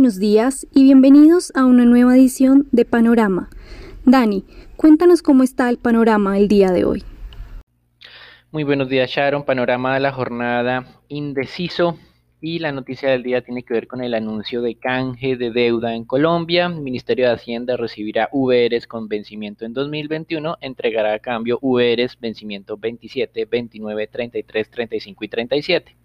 buenos días y bienvenidos a una nueva edición de Panorama. Dani, cuéntanos cómo está el panorama el día de hoy. Muy buenos días Sharon, panorama de la jornada indeciso y la noticia del día tiene que ver con el anuncio de canje de deuda en Colombia. Ministerio de Hacienda recibirá VRs con vencimiento en 2021, entregará a cambio VRs vencimiento 27, 29, 33, 35 y 37.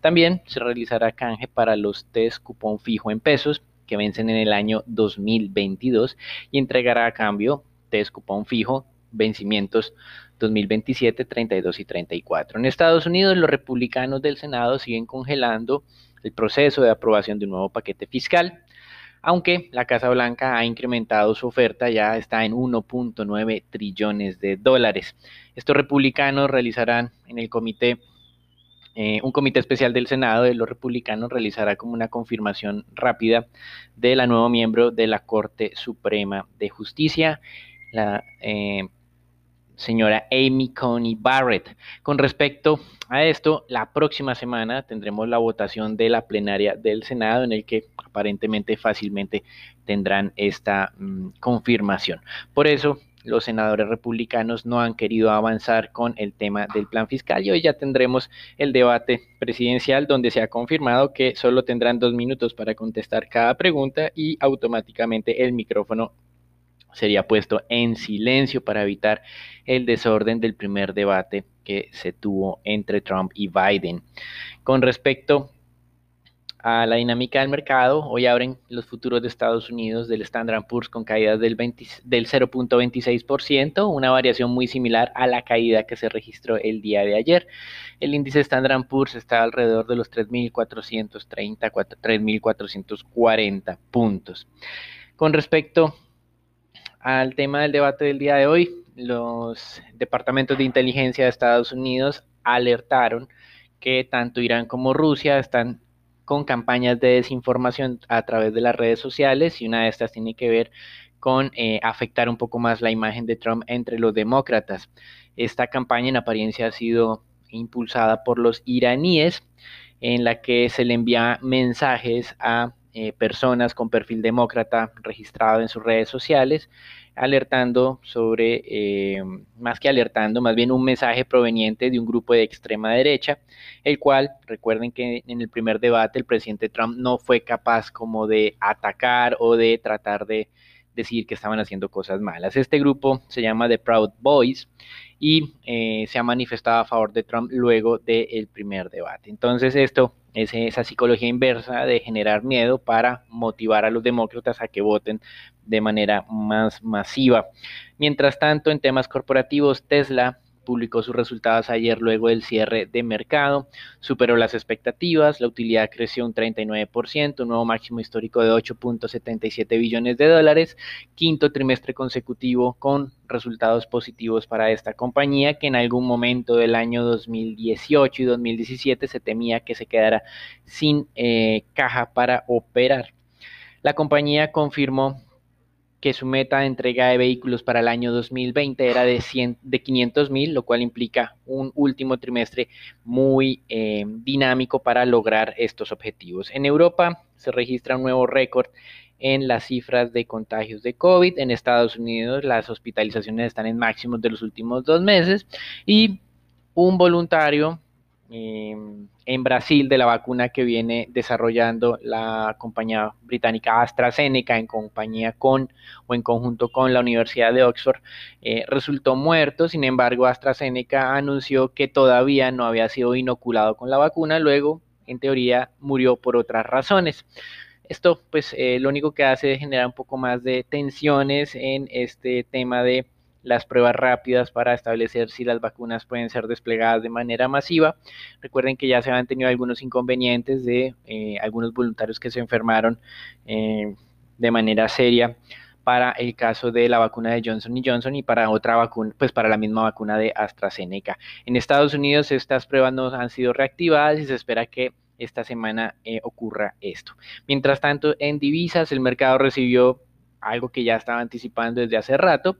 También se realizará canje para los test cupón fijo en pesos que vencen en el año 2022 y entregará a cambio test cupón fijo vencimientos 2027, 32 y 34. En Estados Unidos, los republicanos del Senado siguen congelando el proceso de aprobación de un nuevo paquete fiscal, aunque la Casa Blanca ha incrementado su oferta, ya está en 1.9 trillones de dólares. Estos republicanos realizarán en el comité eh, un comité especial del Senado de los republicanos realizará como una confirmación rápida de la nueva miembro de la Corte Suprema de Justicia, la eh, señora Amy Coney Barrett. Con respecto a esto, la próxima semana tendremos la votación de la plenaria del Senado en el que aparentemente fácilmente tendrán esta mm, confirmación. Por eso, los senadores republicanos no han querido avanzar con el tema del plan fiscal y hoy ya tendremos el debate presidencial donde se ha confirmado que solo tendrán dos minutos para contestar cada pregunta y automáticamente el micrófono sería puesto en silencio para evitar el desorden del primer debate que se tuvo entre Trump y Biden. Con respecto a la dinámica del mercado, hoy abren los futuros de Estados Unidos del Standard Poor's con caídas del, del 0.26%, una variación muy similar a la caída que se registró el día de ayer. El índice Standard Poor's está alrededor de los 3.430, 3.440 puntos. Con respecto al tema del debate del día de hoy, los departamentos de inteligencia de Estados Unidos alertaron que tanto Irán como Rusia están con campañas de desinformación a través de las redes sociales y una de estas tiene que ver con eh, afectar un poco más la imagen de Trump entre los demócratas. Esta campaña en apariencia ha sido impulsada por los iraníes en la que se le envía mensajes a eh, personas con perfil demócrata registrado en sus redes sociales, alertando sobre, eh, más que alertando, más bien un mensaje proveniente de un grupo de extrema derecha, el cual, recuerden que en el primer debate el presidente Trump no fue capaz como de atacar o de tratar de decir que estaban haciendo cosas malas. Este grupo se llama The Proud Boys y eh, se ha manifestado a favor de Trump luego del primer debate. Entonces esto es esa psicología inversa de generar miedo para motivar a los demócratas a que voten de manera más masiva. Mientras tanto, en temas corporativos, Tesla publicó sus resultados ayer luego del cierre de mercado, superó las expectativas, la utilidad creció un 39%, un nuevo máximo histórico de 8.77 billones de dólares, quinto trimestre consecutivo con resultados positivos para esta compañía que en algún momento del año 2018 y 2017 se temía que se quedara sin eh, caja para operar. La compañía confirmó que su meta de entrega de vehículos para el año 2020 era de, 100, de 500 mil, lo cual implica un último trimestre muy eh, dinámico para lograr estos objetivos. En Europa se registra un nuevo récord en las cifras de contagios de COVID. En Estados Unidos las hospitalizaciones están en máximos de los últimos dos meses y un voluntario Em, en Brasil de la vacuna que viene desarrollando la compañía británica AstraZeneca en compañía con o en conjunto con la Universidad de Oxford eh, resultó muerto. Sin embargo, AstraZeneca anunció que todavía no había sido inoculado con la vacuna. Luego, en teoría, murió por otras razones. Esto, pues, eh, lo único que hace es generar un poco más de tensiones en este tema de las pruebas rápidas para establecer si las vacunas pueden ser desplegadas de manera masiva. Recuerden que ya se han tenido algunos inconvenientes de eh, algunos voluntarios que se enfermaron eh, de manera seria para el caso de la vacuna de Johnson Johnson y para otra vacuna, pues para la misma vacuna de AstraZeneca. En Estados Unidos estas pruebas no han sido reactivadas y se espera que esta semana eh, ocurra esto. Mientras tanto, en divisas el mercado recibió algo que ya estaba anticipando desde hace rato,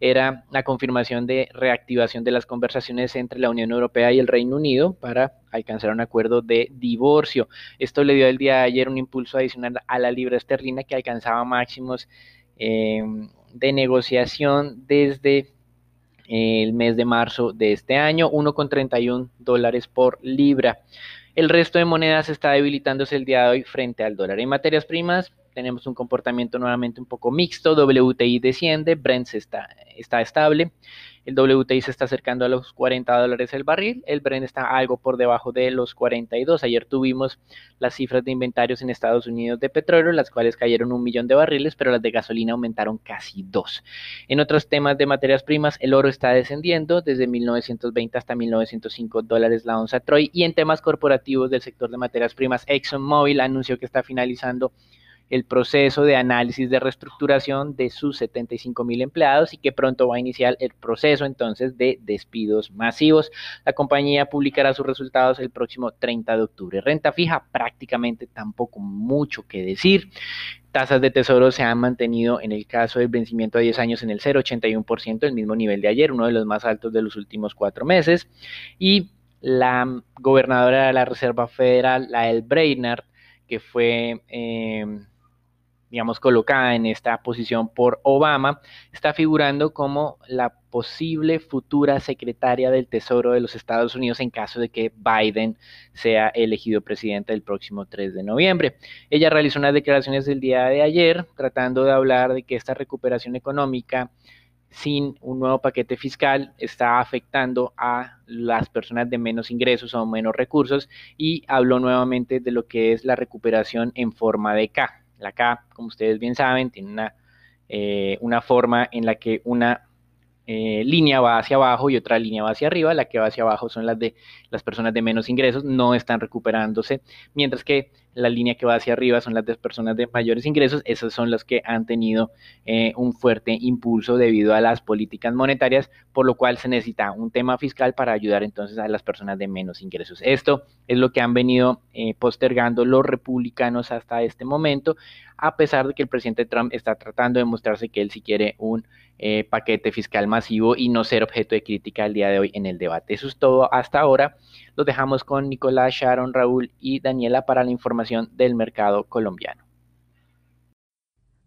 era la confirmación de reactivación de las conversaciones entre la Unión Europea y el Reino Unido para alcanzar un acuerdo de divorcio. Esto le dio el día de ayer un impulso adicional a la libra esterlina que alcanzaba máximos eh, de negociación desde el mes de marzo de este año, 1,31 dólares por libra. El resto de monedas está debilitándose el día de hoy frente al dólar. En materias primas tenemos un comportamiento nuevamente un poco mixto, WTI desciende, Brent está, está estable, el WTI se está acercando a los 40 dólares el barril, el Brent está algo por debajo de los 42. Ayer tuvimos las cifras de inventarios en Estados Unidos de petróleo, las cuales cayeron un millón de barriles, pero las de gasolina aumentaron casi dos. En otros temas de materias primas, el oro está descendiendo desde 1920 hasta 1905 dólares la onza Troy. Y en temas corporativos del sector de materias primas, ExxonMobil anunció que está finalizando el proceso de análisis de reestructuración de sus 75 mil empleados y que pronto va a iniciar el proceso entonces de despidos masivos. La compañía publicará sus resultados el próximo 30 de octubre. Renta fija prácticamente tampoco mucho que decir. Tasas de tesoro se han mantenido en el caso del vencimiento a 10 años en el 0,81%, el mismo nivel de ayer, uno de los más altos de los últimos cuatro meses. Y la gobernadora de la Reserva Federal, la El Brainard, que fue eh, digamos, colocada en esta posición por Obama, está figurando como la posible futura secretaria del Tesoro de los Estados Unidos en caso de que Biden sea elegido presidente el próximo 3 de noviembre. Ella realizó unas declaraciones el día de ayer tratando de hablar de que esta recuperación económica sin un nuevo paquete fiscal está afectando a las personas de menos ingresos o menos recursos y habló nuevamente de lo que es la recuperación en forma de K. La K, como ustedes bien saben, tiene una, eh, una forma en la que una eh, línea va hacia abajo y otra línea va hacia arriba. La que va hacia abajo son las de las personas de menos ingresos, no están recuperándose, mientras que la línea que va hacia arriba son las de personas de mayores ingresos, esas son las que han tenido eh, un fuerte impulso debido a las políticas monetarias, por lo cual se necesita un tema fiscal para ayudar entonces a las personas de menos ingresos. Esto es lo que han venido eh, postergando los republicanos hasta este momento, a pesar de que el presidente Trump está tratando de mostrarse que él sí quiere un eh, paquete fiscal masivo y no ser objeto de crítica el día de hoy en el debate. Eso es todo hasta ahora. Los dejamos con Nicolás, Sharon, Raúl y Daniela para la información del mercado colombiano.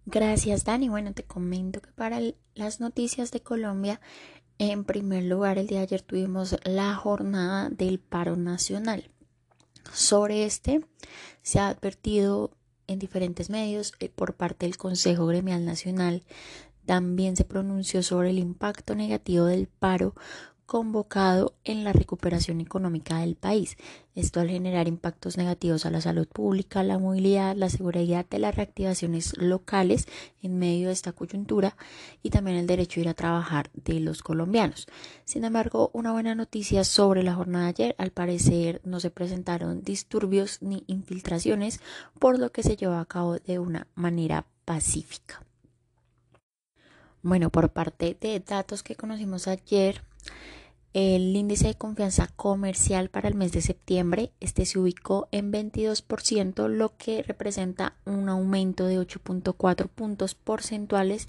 Gracias, Dani. Bueno, te comento que para las noticias de Colombia, en primer lugar, el día de ayer tuvimos la jornada del paro nacional. Sobre este, se ha advertido en diferentes medios eh, por parte del Consejo Gremial Nacional. También se pronunció sobre el impacto negativo del paro convocado en la recuperación económica del país. Esto al generar impactos negativos a la salud pública, la movilidad, la seguridad de las reactivaciones locales en medio de esta coyuntura y también el derecho a ir a trabajar de los colombianos. Sin embargo, una buena noticia sobre la jornada de ayer, al parecer no se presentaron disturbios ni infiltraciones, por lo que se llevó a cabo de una manera pacífica. Bueno, por parte de datos que conocimos ayer, el índice de confianza comercial para el mes de septiembre, este se ubicó en 22%, lo que representa un aumento de 8.4 puntos porcentuales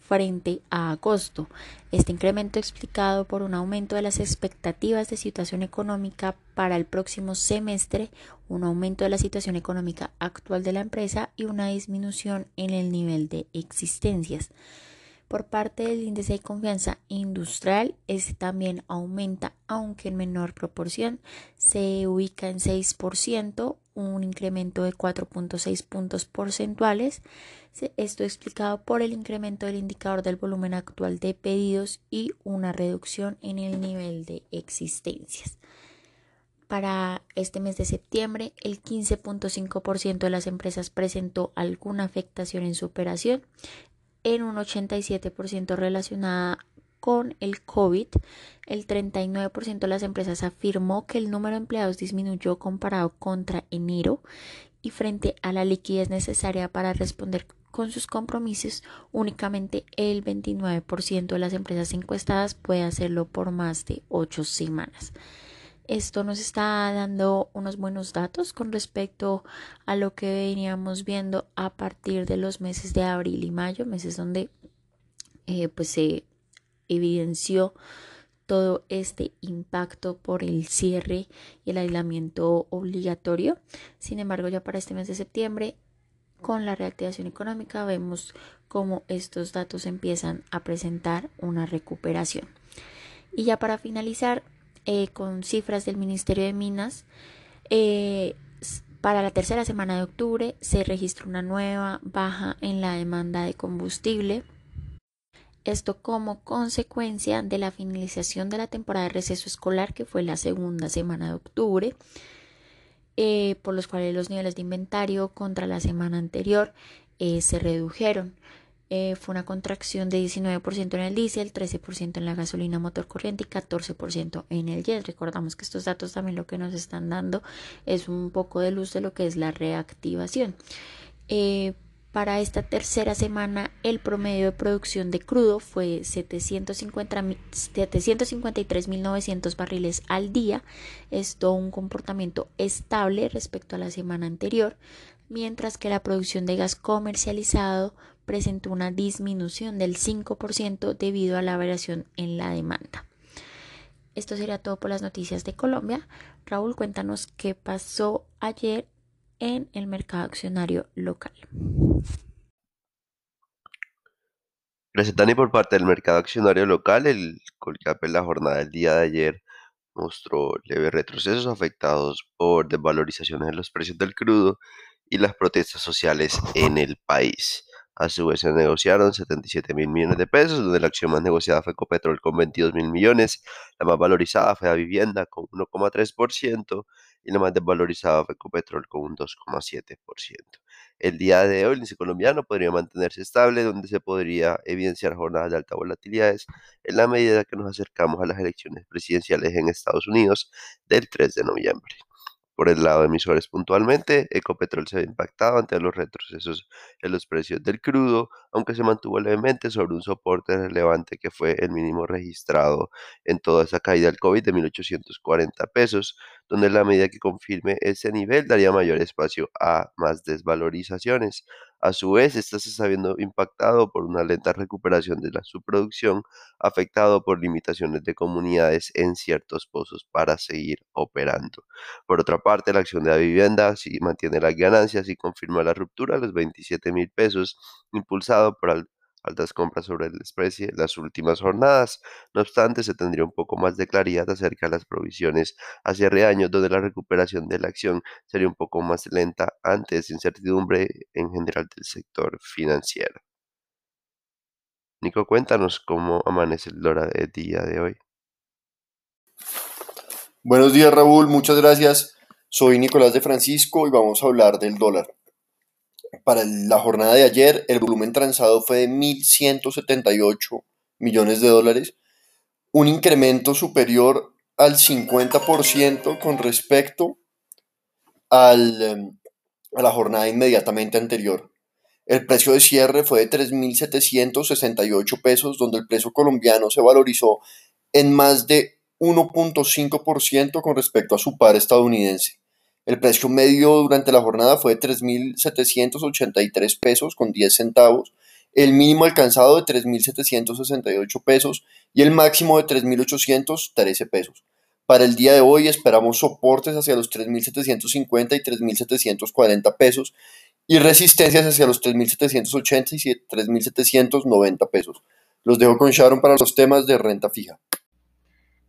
frente a agosto. Este incremento explicado por un aumento de las expectativas de situación económica para el próximo semestre, un aumento de la situación económica actual de la empresa y una disminución en el nivel de existencias. Por parte del índice de confianza industrial, este también aumenta, aunque en menor proporción, se ubica en 6%, un incremento de 4.6 puntos porcentuales. Esto explicado por el incremento del indicador del volumen actual de pedidos y una reducción en el nivel de existencias. Para este mes de septiembre, el 15.5% de las empresas presentó alguna afectación en su operación, en un 87% relacionada con el COVID. El 39% de las empresas afirmó que el número de empleados disminuyó comparado contra enero y frente a la liquidez necesaria para responder con sus compromisos, únicamente el 29% de las empresas encuestadas puede hacerlo por más de 8 semanas. Esto nos está dando unos buenos datos con respecto a lo que veníamos viendo a partir de los meses de abril y mayo, meses donde eh, pues se evidenció todo este impacto por el cierre y el aislamiento obligatorio. Sin embargo, ya para este mes de septiembre, con la reactivación económica, vemos cómo estos datos empiezan a presentar una recuperación. Y ya para finalizar, eh, con cifras del Ministerio de Minas, eh, para la tercera semana de octubre se registró una nueva baja en la demanda de combustible esto como consecuencia de la finalización de la temporada de receso escolar, que fue la segunda semana de octubre, eh, por los cuales los niveles de inventario contra la semana anterior se redujeron. Eh, fue una contracción de 19% en el diésel, 13% en la gasolina motor corriente y 14% en el jet. Recordamos que estos datos también lo que nos están dando es un poco de luz de lo que es la reactivación. Para esta tercera semana, el promedio de producción de crudo fue 753.900 barriles al día. Esto un comportamiento estable respecto a la semana anterior, mientras que la producción de gas comercializado presentó una disminución del 5% debido a la variación en la demanda. Esto sería todo por las noticias de Colombia. Raúl, cuéntanos qué pasó ayer en el mercado accionario local. Gracias, Dani. Por parte del mercado accionario local, el Colcap en la jornada del día de ayer mostró leves retrocesos afectados por desvalorizaciones en los precios del crudo y las protestas sociales en el país. A su vez se negociaron 77 mil millones de pesos, donde la acción más negociada fue Ecopetrol con 22 mil millones, la más valorizada fue la vivienda con 1,3% y la más desvalorizada fue Ecopetrol con un 2,7%. El día de hoy el índice colombiano podría mantenerse estable, donde se podría evidenciar jornadas de alta volatilidad en la medida que nos acercamos a las elecciones presidenciales en Estados Unidos del 3 de noviembre. Por el lado de emisores puntualmente, Ecopetrol se ha impactado ante los retrocesos en los precios del crudo, aunque se mantuvo levemente sobre un soporte relevante que fue el mínimo registrado en toda esa caída del COVID de 1.840 pesos, donde la medida que confirme ese nivel daría mayor espacio a más desvalorizaciones. A su vez, esta se está viendo impactado por una lenta recuperación de la subproducción, afectado por limitaciones de comunidades en ciertos pozos para seguir operando. Por otra parte, la acción de la vivienda sí mantiene las ganancias y confirma la ruptura a los 27 mil pesos, impulsado por altas compras sobre el especie las últimas jornadas. No obstante, se tendría un poco más de claridad acerca de las provisiones hacia reaños, donde la recuperación de la acción sería un poco más lenta antes de incertidumbre en general del sector financiero. Nico, cuéntanos cómo amanece el dólar día de hoy. Buenos días Raúl, muchas gracias. Soy Nicolás de Francisco y vamos a hablar del dólar. Para la jornada de ayer, el volumen transado fue de 1.178 millones de dólares, un incremento superior al 50% con respecto al, em, a la jornada inmediatamente anterior. El precio de cierre fue de 3.768 pesos, donde el precio colombiano se valorizó en más de 1.5% con respecto a su par estadounidense. El precio medio durante la jornada fue de 3.783 pesos con 10 centavos, el mínimo alcanzado de 3.768 pesos y el máximo de 3.813 pesos. Para el día de hoy esperamos soportes hacia los 3.750 y 3.740 pesos y resistencias hacia los 3.780 y 3.790 pesos. Los dejo con Sharon para los temas de renta fija.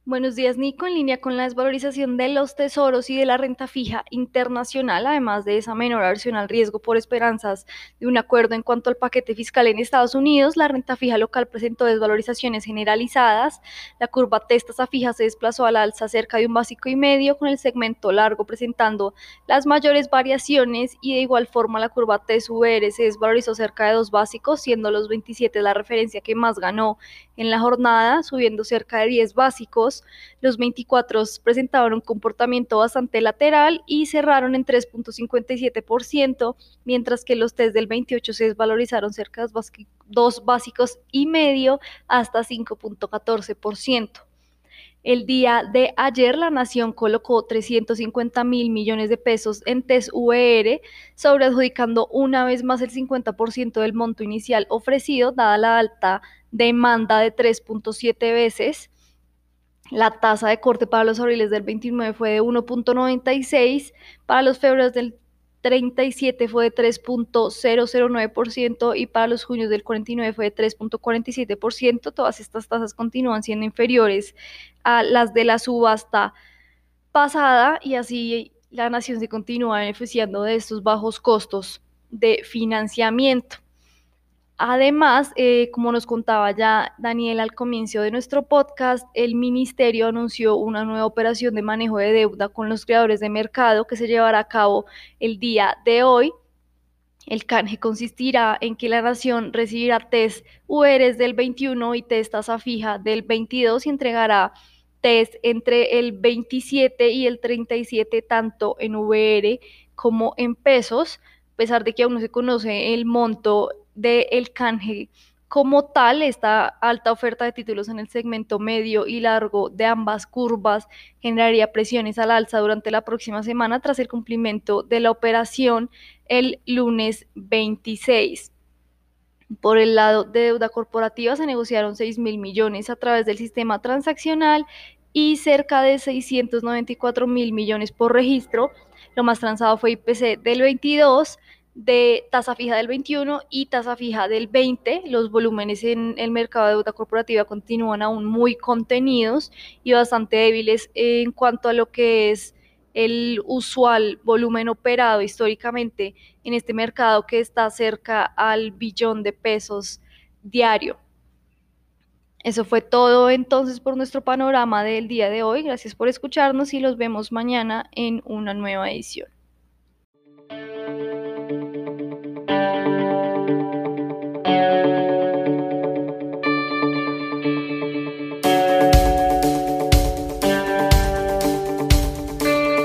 Buenos días, Nico. En línea con la desvalorización de los tesoros y de la renta fija internacional, además de esa menor aversión al riesgo por esperanzas de un acuerdo en cuanto al paquete fiscal en Estados Unidos, la renta fija local presentó desvalorizaciones generalizadas. La curva testa fija se desplazó a la alza cerca de un básico y medio, con el segmento largo presentando las mayores variaciones y de igual forma la curva TSVR se desvalorizó cerca de dos básicos, siendo los 27 la referencia que más ganó en la jornada, subiendo cerca de 10 básicos. Los 24 presentaban un comportamiento bastante lateral y cerraron en 3.57%, mientras que los test del 28 se desvalorizaron cerca de 2 básicos y medio hasta 5.14%. El día de ayer la Nación colocó 350 mil millones de pesos en TES VR, sobreadjudicando una vez más el 50% del monto inicial ofrecido, dada la alta demanda de 3.7 veces. La tasa de corte para los abriles del 29 fue de 1.96, para los febreros del 37 fue de 3.009% y para los junios del 49 fue de 3.47%. Todas estas tasas continúan siendo inferiores a las de la subasta pasada y así la nación se continúa beneficiando de estos bajos costos de financiamiento. Además, eh, como nos contaba ya Daniel al comienzo de nuestro podcast, el ministerio anunció una nueva operación de manejo de deuda con los creadores de mercado que se llevará a cabo el día de hoy. El canje consistirá en que la nación recibirá test URs del 21 y test tasa fija del 22 y entregará test entre el 27 y el 37 tanto en VR como en pesos, a pesar de que aún no se conoce el monto del canje como tal, esta alta oferta de títulos en el segmento medio y largo de ambas curvas generaría presiones al alza durante la próxima semana tras el cumplimiento de la operación el lunes 26. Por el lado de deuda corporativa se negociaron 6 mil millones a través del sistema transaccional y cerca de 694 mil millones por registro. Lo más transado fue IPC del 22 de tasa fija del 21 y tasa fija del 20. Los volúmenes en el mercado de deuda corporativa continúan aún muy contenidos y bastante débiles en cuanto a lo que es el usual volumen operado históricamente en este mercado que está cerca al billón de pesos diario. Eso fue todo entonces por nuestro panorama del día de hoy. Gracias por escucharnos y los vemos mañana en una nueva edición.